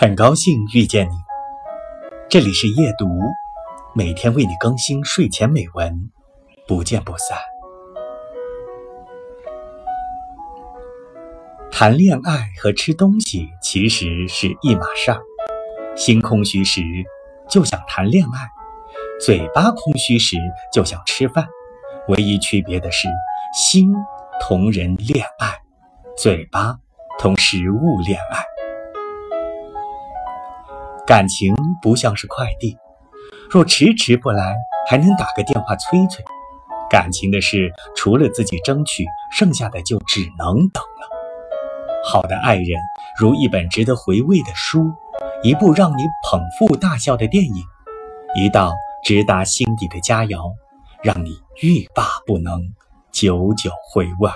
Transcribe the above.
很高兴遇见你，这里是夜读，每天为你更新睡前美文，不见不散。谈恋爱和吃东西其实是一码事儿，心空虚时就想谈恋爱，嘴巴空虚时就想吃饭，唯一区别的是心同人恋爱，嘴巴同食物恋爱。感情不像是快递，若迟迟不来，还能打个电话催催。感情的事，除了自己争取，剩下的就只能等了。好的爱人，如一本值得回味的书，一部让你捧腹大笑的电影，一道直达心底的佳肴，让你欲罢不能，久久回味。